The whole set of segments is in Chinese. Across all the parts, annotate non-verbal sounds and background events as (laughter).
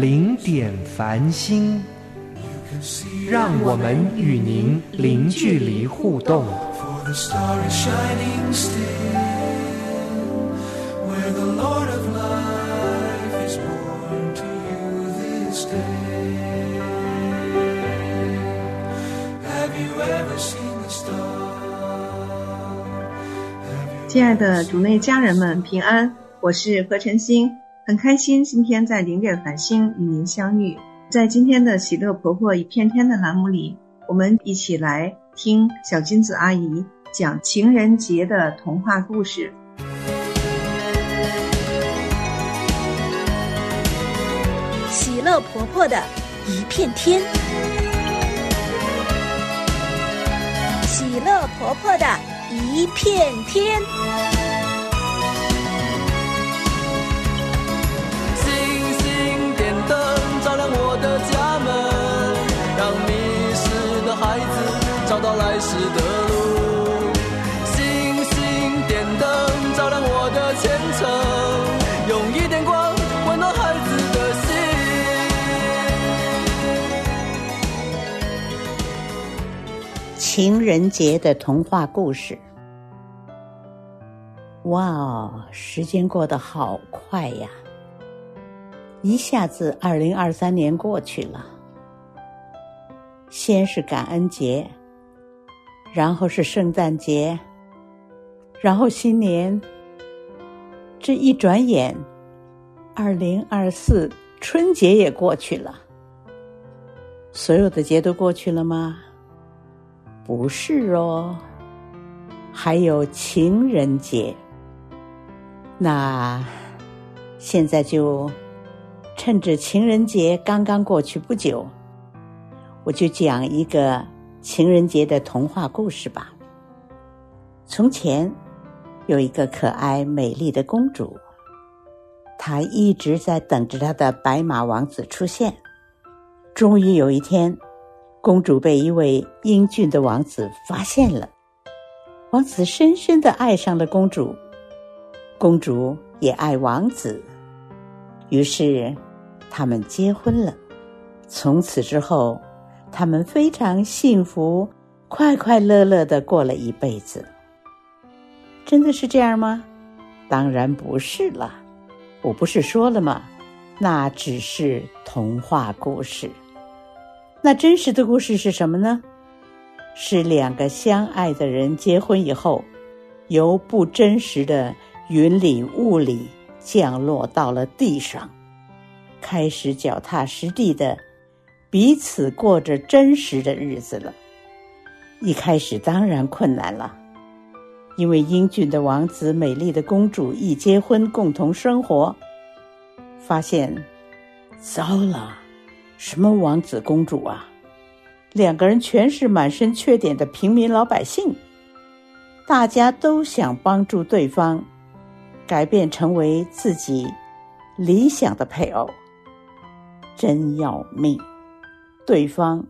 零点繁星，让我们与您零距离互动。亲爱的主内家人们，平安！我是何晨星，很开心今天在零点繁星与您相遇。在今天的喜乐婆婆一片天的栏目里，我们一起来听小金子阿姨讲情人节的童话故事。喜乐婆婆的一片天，喜乐婆婆的一片天。找到来时的路。星星点灯照亮我的前程，用一点光温暖孩子的心。情人节的童话故事。哇哦，时间过得好快呀！一下子，二零二三年过去了。先是感恩节，然后是圣诞节，然后新年。这一转眼，二零二四春节也过去了。所有的节都过去了吗？不是哦，还有情人节。那现在就趁着情人节刚刚过去不久，我就讲一个情人节的童话故事吧。从前有一个可爱美丽的公主，她一直在等着她的白马王子出现。终于有一天，公主被一位英俊的王子发现了，王子深深的爱上了公主。公主也爱王子，于是他们结婚了。从此之后，他们非常幸福、快快乐乐的过了一辈子。真的是这样吗？当然不是了。我不是说了吗？那只是童话故事。那真实的故事是什么呢？是两个相爱的人结婚以后，由不真实的。云里雾里降落到了地上，开始脚踏实地的彼此过着真实的日子了。一开始当然困难了，因为英俊的王子、美丽的公主一结婚共同生活，发现糟了，什么王子公主啊，两个人全是满身缺点的平民老百姓，大家都想帮助对方。改变成为自己理想的配偶，真要命！对方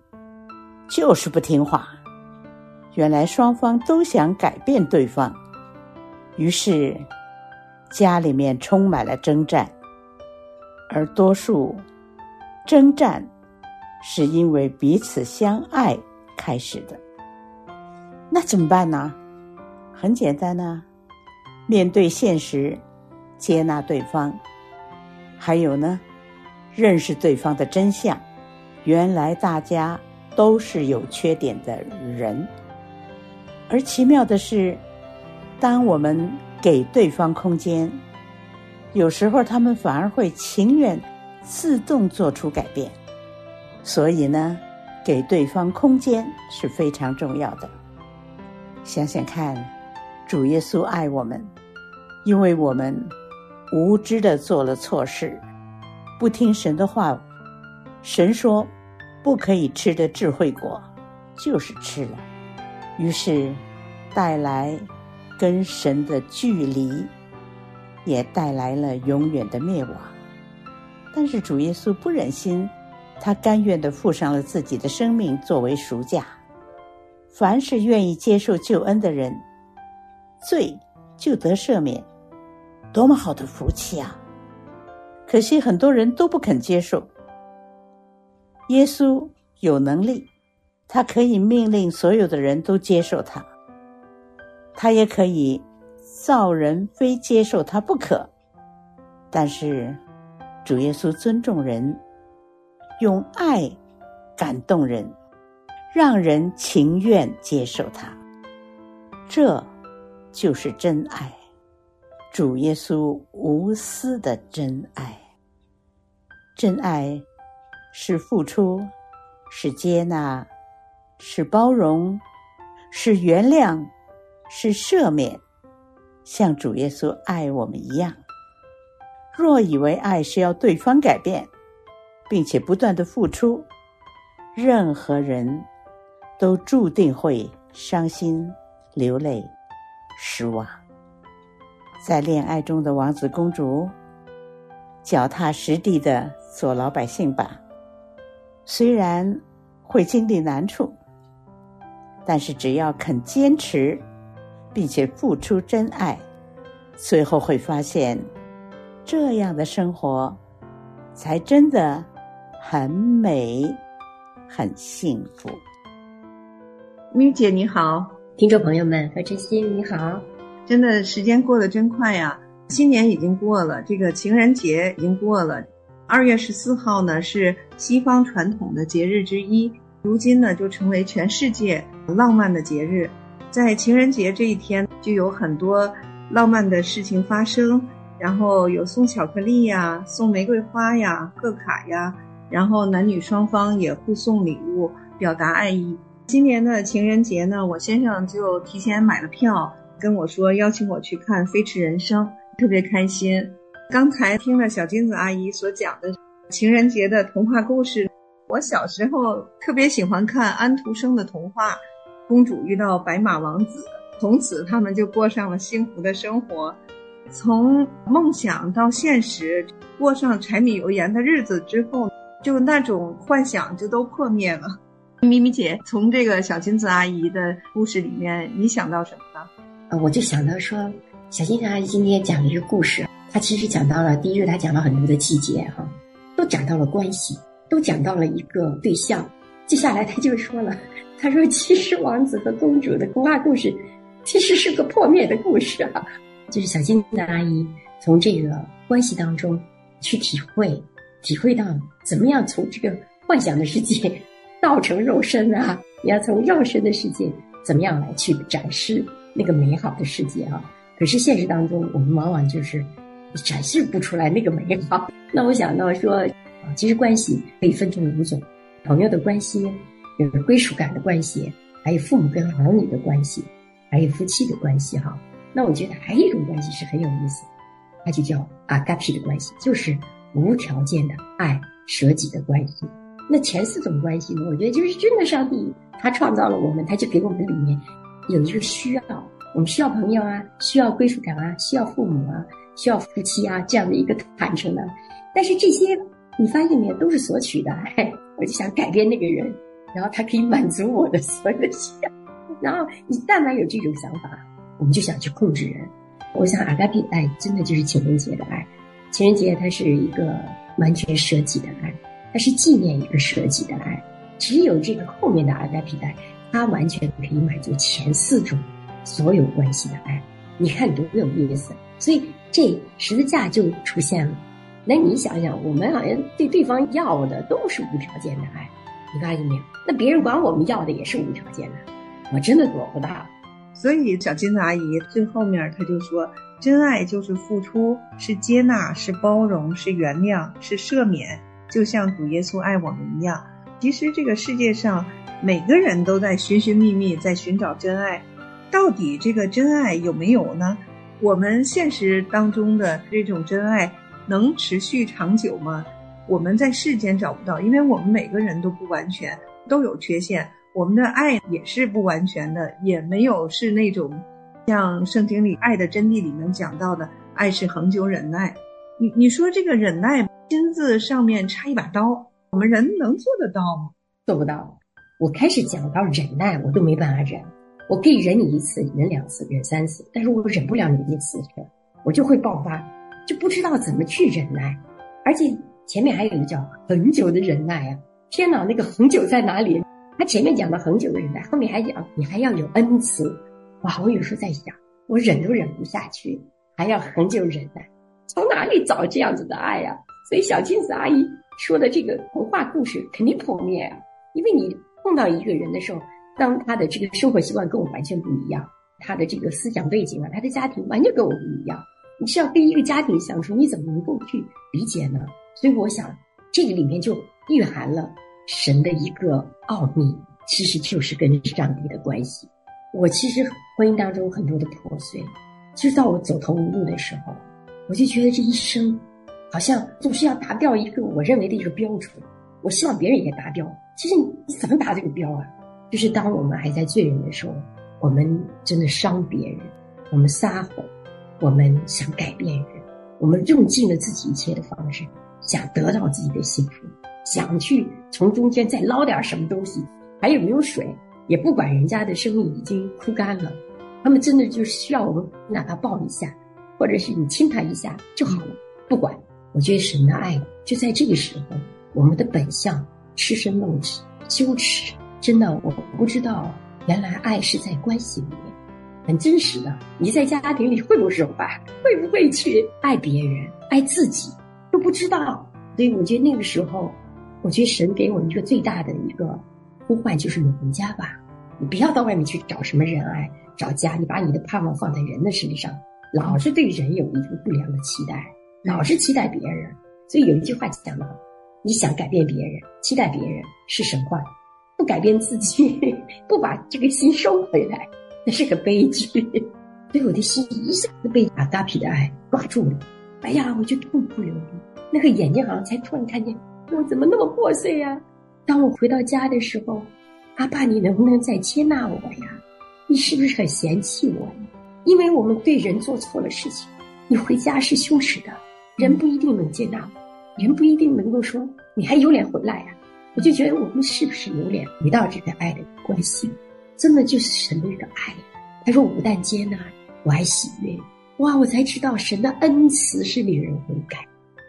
就是不听话。原来双方都想改变对方，于是家里面充满了征战，而多数征战是因为彼此相爱开始的。那怎么办呢？很简单呐。面对现实，接纳对方，还有呢，认识对方的真相。原来大家都是有缺点的人，而奇妙的是，当我们给对方空间，有时候他们反而会情愿自动做出改变。所以呢，给对方空间是非常重要的。想想看。主耶稣爱我们，因为我们无知的做了错事，不听神的话，神说不可以吃的智慧果，就是吃了，于是带来跟神的距离，也带来了永远的灭亡。但是主耶稣不忍心，他甘愿的付上了自己的生命作为赎价。凡是愿意接受救恩的人，罪就得赦免，多么好的福气啊！可惜很多人都不肯接受。耶稣有能力，他可以命令所有的人都接受他，他也可以造人非接受他不可。但是主耶稣尊重人，用爱感动人。让人情愿接受他，这就是真爱。主耶稣无私的真爱，真爱是付出，是接纳，是包容，是原谅，是赦免，像主耶稣爱我们一样。若以为爱是要对方改变，并且不断的付出，任何人。都注定会伤心、流泪、失望。在恋爱中的王子公主，脚踏实地的做老百姓吧。虽然会经历难处，但是只要肯坚持，并且付出真爱，最后会发现，这样的生活才真的很美、很幸福。咪姐你好，听众朋友们何晨曦你好，真的时间过得真快呀，新年已经过了，这个情人节已经过了，二月十四号呢是西方传统的节日之一，如今呢就成为全世界浪漫的节日，在情人节这一天就有很多浪漫的事情发生，然后有送巧克力呀，送玫瑰花呀，贺卡呀，然后男女双方也互送礼物，表达爱意。今年的情人节呢，我先生就提前买了票，跟我说邀请我去看《飞驰人生》，特别开心。刚才听了小金子阿姨所讲的情人节的童话故事，我小时候特别喜欢看安徒生的童话，公主遇到白马王子，从此他们就过上了幸福的生活。从梦想到现实，过上柴米油盐的日子之后，就那种幻想就都破灭了。咪咪姐，从这个小金子阿姨的故事里面，你想到什么呢？呃，我就想到说，小金子阿姨今天讲的这个故事，他其实讲到了第一个，他讲了很多的细节哈，都讲到了关系，都讲到了一个对象。接下来他就说了，他说其实王子和公主的童话故事，其实是个破灭的故事啊。就是小金的阿姨从这个关系当中去体会，体会到怎么样从这个幻想的世界。倒成肉身啊！你要从肉身的世界怎么样来去展示那个美好的世界啊？可是现实当中，我们往往就是展示不出来那个美好。那我想到说，啊，其实关系可以分成五种：朋友的关系，有归属感的关系，还有父母跟儿女的关系，还有夫妻的关系。哈，那我觉得还有一种关系是很有意思，它就叫阿嘎皮的关系，就是无条件的爱、舍己的关系。那前四种关系呢？我觉得就是真的，上帝他创造了我们，他就给我们里面有一个需要，我们需要朋友啊，需要归属感啊，需要父母啊，需要夫妻啊，这样的一个坦诚的。但是这些你发现没有，都是索取的。哎，(laughs) 我就想改变那个人，然后他可以满足我的所有的需要。然后你但凡有这种想法，我们就想去控制人。我想阿嘎比爱真的就是情人节的爱，情人节它是一个完全舍己的爱。它是纪念一个舍己的爱，只有这个后面的阿加皮带，它完全可以满足前四种所有关系的爱。你看多有意思！所以这十字架就出现了。那你想想，我们好像对对方要的都是无条件的爱，你发现没有？那别人管我们要的也是无条件的，我真的做不到。所以小金子阿姨最后面她就说：“真爱就是付出，是接纳，是包容，是原谅，是赦免。”就像主耶稣爱我们一样，其实这个世界上每个人都在寻寻觅觅，在寻找真爱。到底这个真爱有没有呢？我们现实当中的这种真爱能持续长久吗？我们在世间找不到，因为我们每个人都不完全，都有缺陷。我们的爱也是不完全的，也没有是那种像圣经里《爱的真谛》里面讲到的，爱是恒久忍耐。你你说这个忍耐，心字上面插一把刀，我们人能做得到吗？做不到。我开始讲到忍耐，我都没办法忍。我可以忍你一次，忍两次，忍三次，但是我忍不了你一次，我就会爆发，就不知道怎么去忍耐。而且前面还有一个叫很久的忍耐啊！天哪，那个很久在哪里？他前面讲了很久的忍耐，后面还讲你还要有恩慈。哇，我有时候在想，我忍都忍不下去，还要很久忍耐，从哪里找这样子的爱呀？所以小镜子阿姨说的这个童话故事肯定破灭啊，因为你碰到一个人的时候。当他的这个生活习惯跟我完全不一样，他的这个思想背景啊，他的家庭完全跟我不一样。你是要跟一个家庭相处，你怎么能够去理解呢？所以我想，这个里面就蕴含了神的一个奥秘，其实就是跟上帝的关系。我其实婚姻当中很多的破碎，其实到我走投无路的时候，我就觉得这一生好像总是要达到一个我认为的一个标准，我希望别人也达标。其实你怎么达这个标啊？就是当我们还在罪人的时候，我们真的伤别人，我们撒谎，我们想改变人，我们用尽了自己一切的方式，想得到自己的幸福，想去从中间再捞点什么东西，还有没有水，也不管人家的生命已经枯干了，他们真的就需要我们哪怕抱一下，或者是你亲他一下就好了，不管。我觉得神的爱就在这个时候，我们的本相赤身露体，羞耻。真的，我不知道，原来爱是在关系里面，很真实的。你在家庭里会不会柔爱？会不会去爱别人、爱自己？都不知道。所以我觉得那个时候，我觉得神给我一个最大的一个呼唤，就是你回家吧。你不要到外面去找什么人爱，找家。你把你的盼望放在人的身上，老是对人有一个不良的期待，老是期待别人。所以有一句话讲的好：你想改变别人，期待别人是神话。不改变自己，(laughs) 不把这个心收回来，那是个悲剧。所以我的心一下子被阿达皮的爱抓住了。哎呀，我就痛哭流涕，那个眼睛好像才突然看见我怎么那么破碎呀。当我回到家的时候，阿爸，你能不能再接纳我呀？你是不是很嫌弃我呀？因为我们对人做错了事情，你回家是羞耻的，人不一定能接纳我，人不一定能够说你还有脸回来呀。我就觉得我们是不是有脸回到这个爱的关系？真的就是神的这个爱。他说：“我不但接纳，我还喜悦。”哇！我才知道神的恩慈是令人悔改。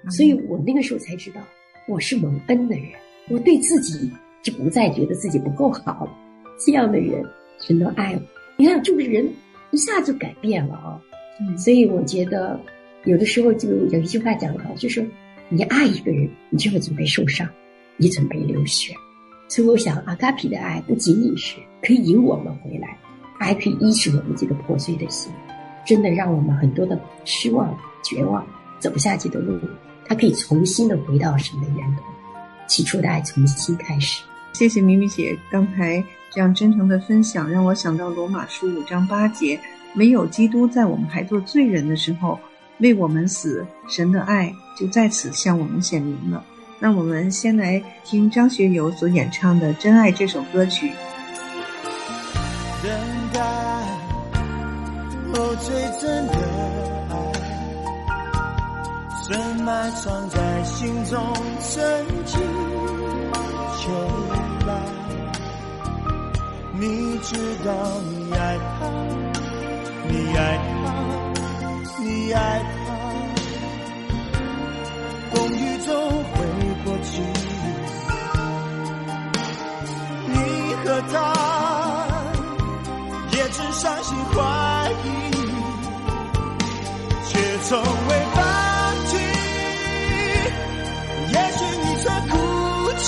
所以我那个时候才知道，我是蒙恩的人。我对自己就不再觉得自己不够好。这样的人，神都爱我。你看，这个人一下就改变了啊！所以我觉得，有的时候就有一句话讲得好，就是你爱一个人，你就会准备受伤。你准备流血，所以我想，阿卡皮的爱不仅仅是可以引我们回来，还可以医治我们这个破碎的心，真的让我们很多的失望、绝望、走不下去的路，它可以重新的回到神的源头，起初的爱重新开始。谢谢咪咪姐刚才这样真诚的分享，让我想到罗马书五章八节：没有基督在我们还做罪人的时候为我们死，神的爱就在此向我们显明了。那我们先来听张学友所演唱的《真爱》这首歌曲。等待，哦，最真的爱，深埋藏在心中，深情秋来。你知道你爱他，你爱他，你爱他，他也只伤心怀疑，却从未放弃。也许你曾哭泣，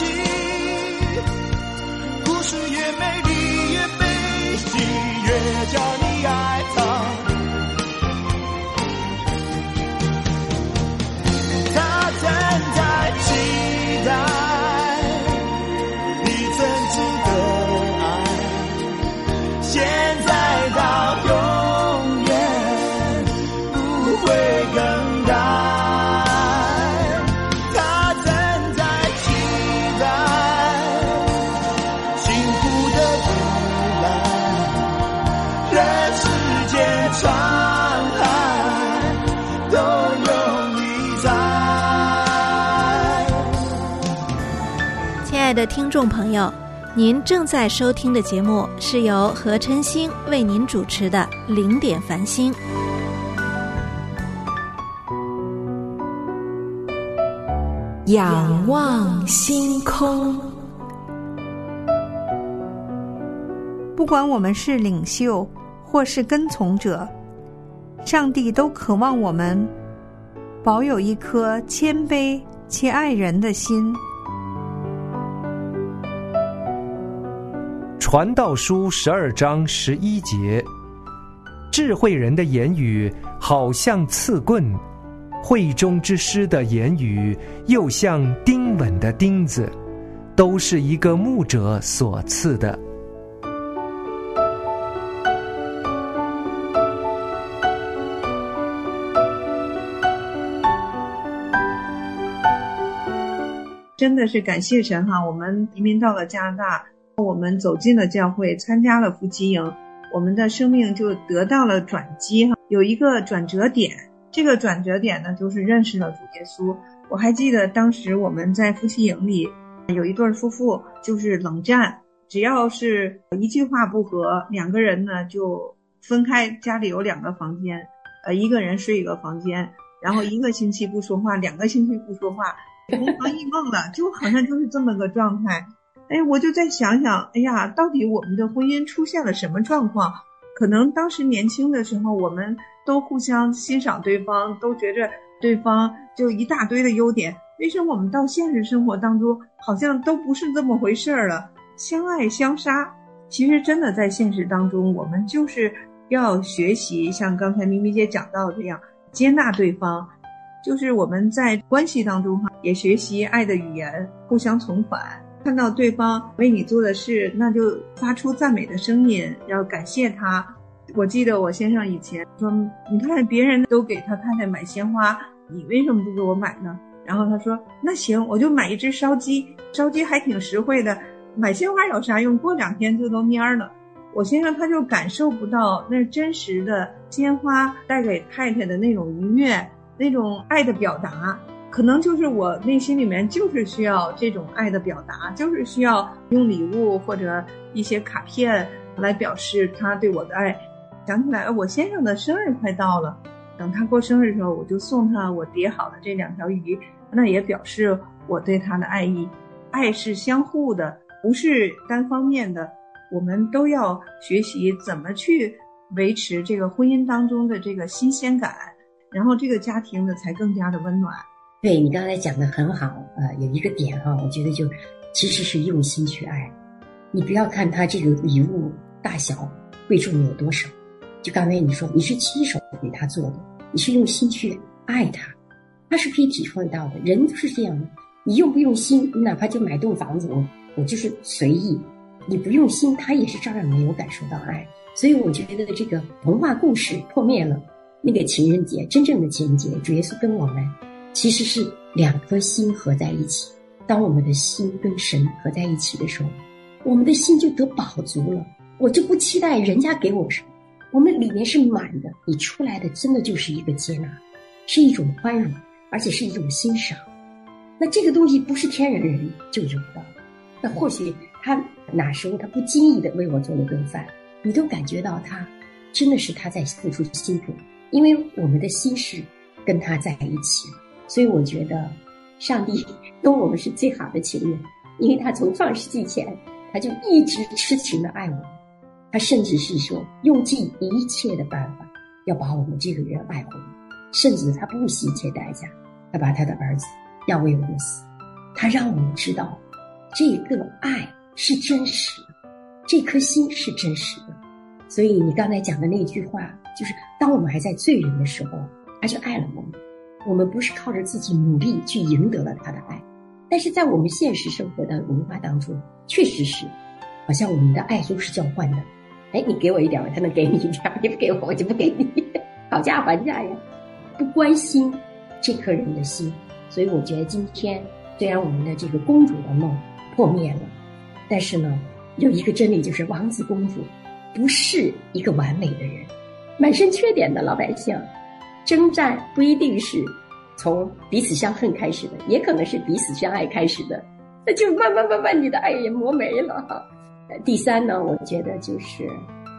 的听众朋友，您正在收听的节目是由何晨星为您主持的《零点繁星》。仰望星空。不管我们是领袖或是跟从者，上帝都渴望我们保有一颗谦卑且爱人的心。传道书十二章十一节：智慧人的言语好像刺棍，会中之师的言语又像钉稳的钉子，都是一个牧者所赐的。真的是感谢神哈！我们移民到了加拿大。我们走进了教会，参加了夫妻营，我们的生命就得到了转机哈，有一个转折点。这个转折点呢，就是认识了主耶稣。我还记得当时我们在夫妻营里，有一对夫妇就是冷战，只要是一句话不合，两个人呢就分开。家里有两个房间，呃，一个人睡一个房间，然后一个星期不说话，两个星期不说话，同床异梦了，就好像就是这么个状态。哎，我就再想想，哎呀，到底我们的婚姻出现了什么状况？可能当时年轻的时候，我们都互相欣赏对方，都觉着对方就一大堆的优点。为什么我们到现实生活当中，好像都不是这么回事儿了？相爱相杀，其实真的在现实当中，我们就是要学习，像刚才咪咪姐讲到这样，接纳对方，就是我们在关系当中哈，也学习爱的语言，互相存款。看到对方为你做的事，那就发出赞美的声音，要感谢他。我记得我先生以前说：“你看别人都给他太太买鲜花，你为什么不给我买呢？”然后他说：“那行，我就买一只烧鸡，烧鸡还挺实惠的。买鲜花有啥用？过两天就都蔫了。”我先生他就感受不到那真实的鲜花带给太太的那种愉悦，那种爱的表达。可能就是我内心里面就是需要这种爱的表达，就是需要用礼物或者一些卡片来表示他对我的爱。想起来，我先生的生日快到了，等他过生日的时候，我就送他我叠好的这两条鱼，那也表示我对他的爱意。爱是相互的，不是单方面的。我们都要学习怎么去维持这个婚姻当中的这个新鲜感，然后这个家庭呢才更加的温暖。对你刚才讲的很好，呃，有一个点哈，我觉得就其实是用心去爱。你不要看他这个礼物大小贵重有多少，就刚才你说你是亲手给他做的，你是用心去爱他，他是可以体会到的。人都是这样的，你用不用心，你哪怕就买栋房子，我我就是随意，你不用心，他也是照样没有感受到爱。所以我觉得这个童话故事破灭了，那个情人节真正的情人节，主耶稣跟我们。其实是两颗心合在一起。当我们的心跟神合在一起的时候，我们的心就得饱足了。我就不期待人家给我什么，我们里面是满的。你出来的真的就是一个接纳，是一种宽容，而且是一种欣赏。那这个东西不是天然人就有的。那或许他哪时候他不经意的为我做了顿饭，你都感觉到他真的是他在付出辛苦，因为我们的心是跟他在一起。所以我觉得，上帝 (laughs) 跟我们是最好的情人，因为他从创世纪前，他就一直痴情的爱我们，他甚至是说用尽一切的办法要把我们这个人爱回，甚至他不惜一切代价，他把他的儿子要为我们死，他让我们知道，这个爱是真实的，这颗心是真实的。所以你刚才讲的那句话，就是当我们还在罪人的时候，他就爱了我们。我们不是靠着自己努力去赢得了他的爱，但是在我们现实生活的文化当中，确实是，好像我们的爱都是交换的。哎，你给我一点，我才能给你一点；你不给我，我就不给你，讨价还价呀，不关心这颗人的心。所以我觉得今天虽然我们的这个公主的梦破灭了，但是呢，有一个真理就是王子公主不是一个完美的人，满身缺点的老百姓。征战不一定是从彼此相恨开始的，也可能是彼此相爱开始的。那就慢慢慢慢你的爱也磨没了。第三呢，我觉得就是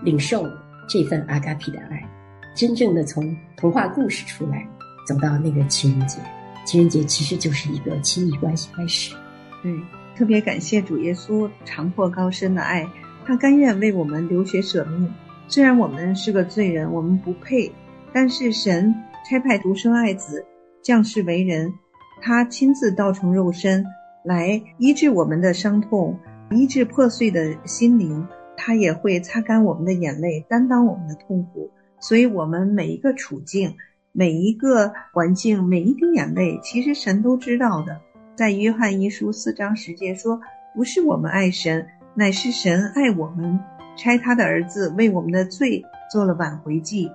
领受这份阿嘎皮的爱，真正的从童话故事出来，走到那个情人节。情人节其实就是一个亲密关系开始。对，特别感谢主耶稣长阔高深的爱，他甘愿为我们流血舍命。虽然我们是个罪人，我们不配，但是神差派独生爱子降世为人，他亲自道成肉身来医治我们的伤痛，医治破碎的心灵。他也会擦干我们的眼泪，担当我们的痛苦。所以，我们每一个处境、每一个环境、每一滴眼泪，其实神都知道的。在约翰一书四章十节说：“不是我们爱神，乃是神爱我们。”差他的儿子为我们的罪做了挽回祭，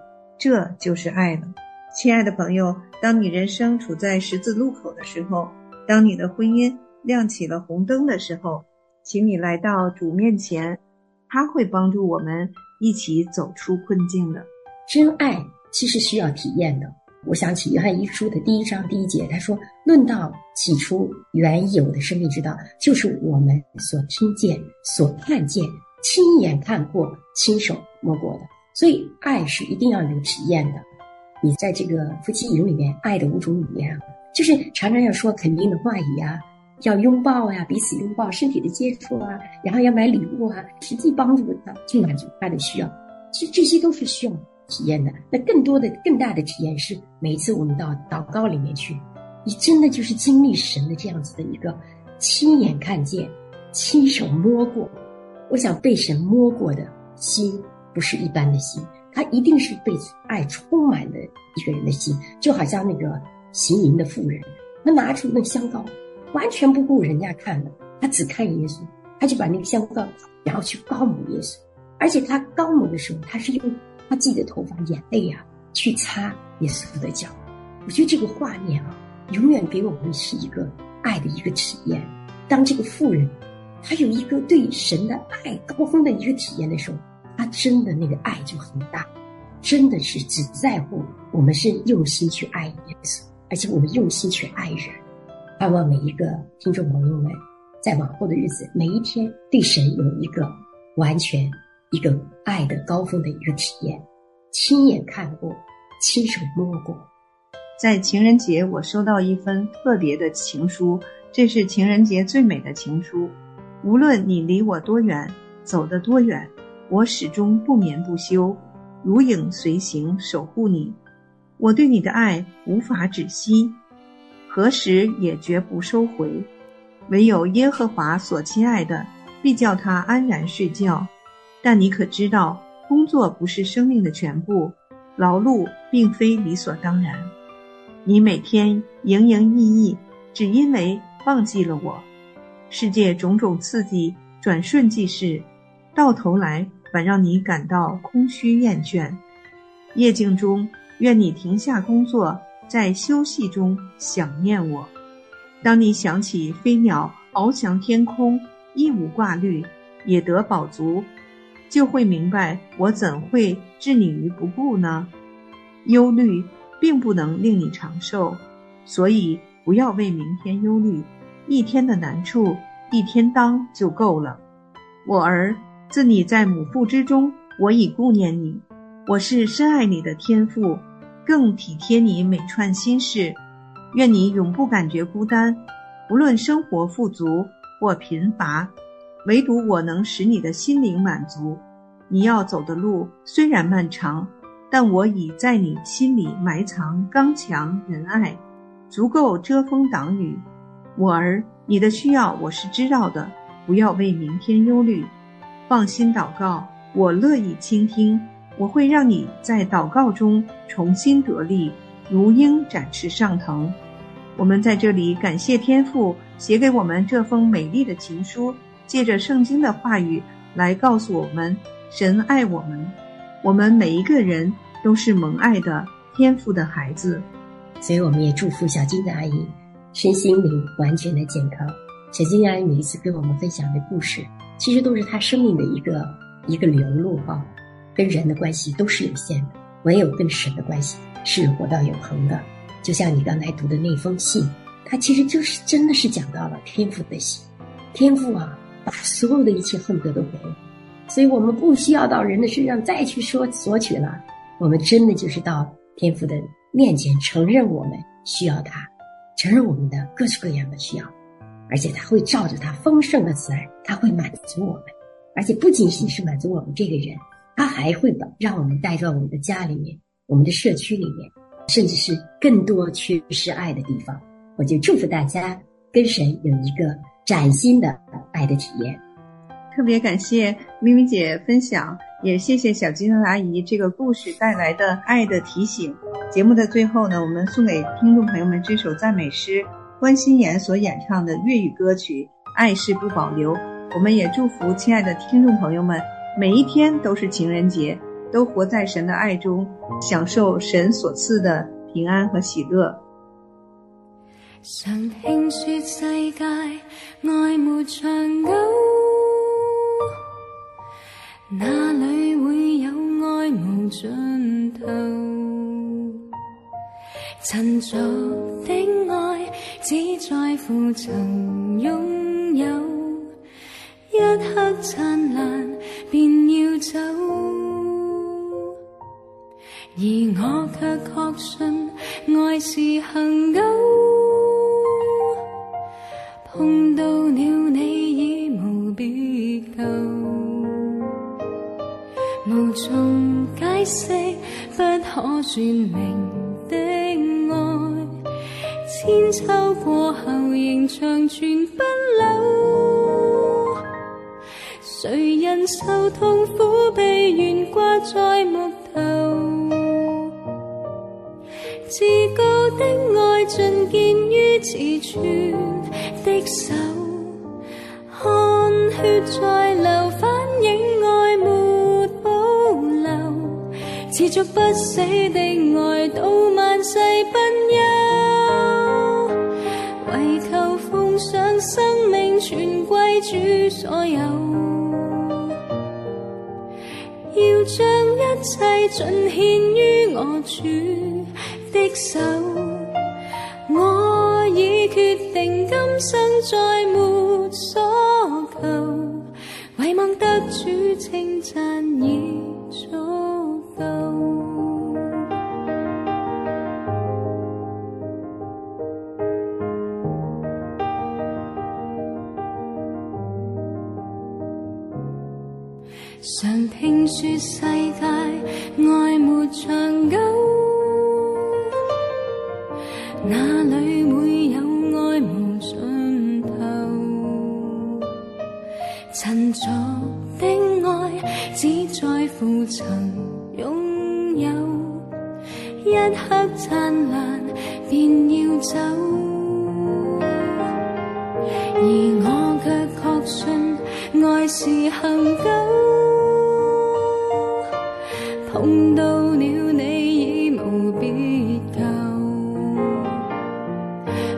这就是爱了。亲爱的朋友，当你人生处在十字路口的时候，当你的婚姻亮起了红灯的时候，请你来到主面前，他会帮助我们一起走出困境的。真爱其实需要体验的。我想起约翰一书的第一章第一节，他说：“论到起初原有的生命之道，就是我们所听见、所看见。”亲眼看过、亲手摸过的，所以爱是一定要有体验的。你在这个夫妻营里面，爱的五种语言啊，就是常常要说肯定的话语啊，要拥抱呀，彼此拥抱，身体的接触啊，然后要买礼物啊，实际帮助他去满足他的需要。其实这些都是需要体验的。那更多的、更大的体验是，每一次我们到祷告里面去，你真的就是经历神的这样子的一个亲眼看见、亲手摸过。我想被神摸过的心不是一般的心，他一定是被爱充满的一个人的心，就好像那个行淫的妇人，他拿出那香膏，完全不顾人家看的，他只看耶稣，他就把那个香膏，然后去高抹耶稣，而且他高抹的时候，他是用他自己的头发、眼泪啊去擦耶稣的脚。我觉得这个画面啊，永远给我们是一个爱的一个体验。当这个妇人。他有一个对神的爱高峰的一个体验的时候，他真的那个爱就很大，真的是只在乎我们是用心去爱耶稣，而且我们用心去爱人。盼望每一个听众朋友们，在往后的日子，每一天对神有一个完全一个爱的高峰的一个体验，亲眼看过，亲手摸过。在情人节，我收到一封特别的情书，这是情人节最美的情书。无论你离我多远，走得多远，我始终不眠不休，如影随形，守护你。我对你的爱无法止息，何时也绝不收回。唯有耶和华所亲爱的，必叫他安然睡觉。但你可知道，工作不是生命的全部，劳碌并非理所当然。你每天营营役役，只因为忘记了我。世界种种刺激，转瞬即逝，到头来反让你感到空虚厌倦。夜静中，愿你停下工作，在休息中想念我。当你想起飞鸟翱翔天空，一无挂虑，也得饱足，就会明白我怎会置你于不顾呢？忧虑并不能令你长寿，所以不要为明天忧虑。一天的难处，一天当就够了。我儿，自你在母腹之中，我已顾念你。我是深爱你的天父，更体贴你每串心事。愿你永不感觉孤单，无论生活富足或贫乏，唯独我能使你的心灵满足。你要走的路虽然漫长，但我已在你心里埋藏刚强仁爱，足够遮风挡雨。我儿，你的需要我是知道的，不要为明天忧虑，放心祷告，我乐意倾听，我会让你在祷告中重新得力，如鹰展翅上腾。我们在这里感谢天父写给我们这封美丽的情书，借着圣经的话语来告诉我们，神爱我们，我们每一个人都是蒙爱的天父的孩子，所以我们也祝福小金的阿姨。身心灵完全的健康。小金阿姨每一次跟我们分享的故事，其实都是他生命的一个一个流露哈。跟人的关系都是有限的，唯有跟神的关系是活到永恒的。就像你刚才读的那封信，它其实就是真的是讲到了天赋的心，天赋啊，把所有的一切恨不得都给我，所以我们不需要到人的身上再去说索取了。我们真的就是到天赋的面前承认我们需要他，承认我们的各式各样的需要，而且他会照着他丰盛的慈爱，他会满足我们，而且不仅仅是满足我们这个人，他还会把让我们带到我们的家里面、我们的社区里面，甚至是更多缺失爱的地方。我就祝福大家跟神有一个崭新的爱的体验。特别感谢咪咪姐分享。也谢谢小金阿姨这个故事带来的爱的提醒。节目的最后呢，我们送给听众朋友们这首赞美诗，关心妍所演唱的粤语歌曲《爱是不保留》。我们也祝福亲爱的听众朋友们，每一天都是情人节，都活在神的爱中，享受神所赐的平安和喜乐。常听说世界爱没长久。哪里会有爱无尽头？陈俗的爱只在乎曾拥有，一刻灿烂便要走，而我却确信长存不朽。谁人受痛苦被悬挂在木头？至高的爱尽见于慈存的手，汗血在流，反映爱慕。持续不死的爱都，奉上生命，全归主所有。要将一切尽献于我主的手。我已决定今生再没所求，唯望得主称赞一刻灿烂便要走，而我却确信爱是恒久。碰到了你已无别旧，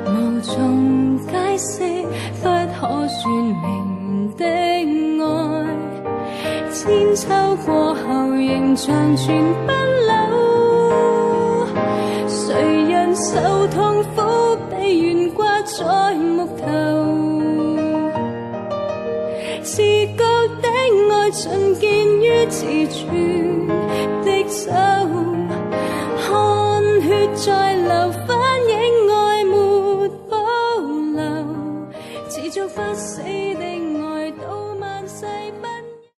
无从解释，不可说明的爱，千秋过后仍长存不见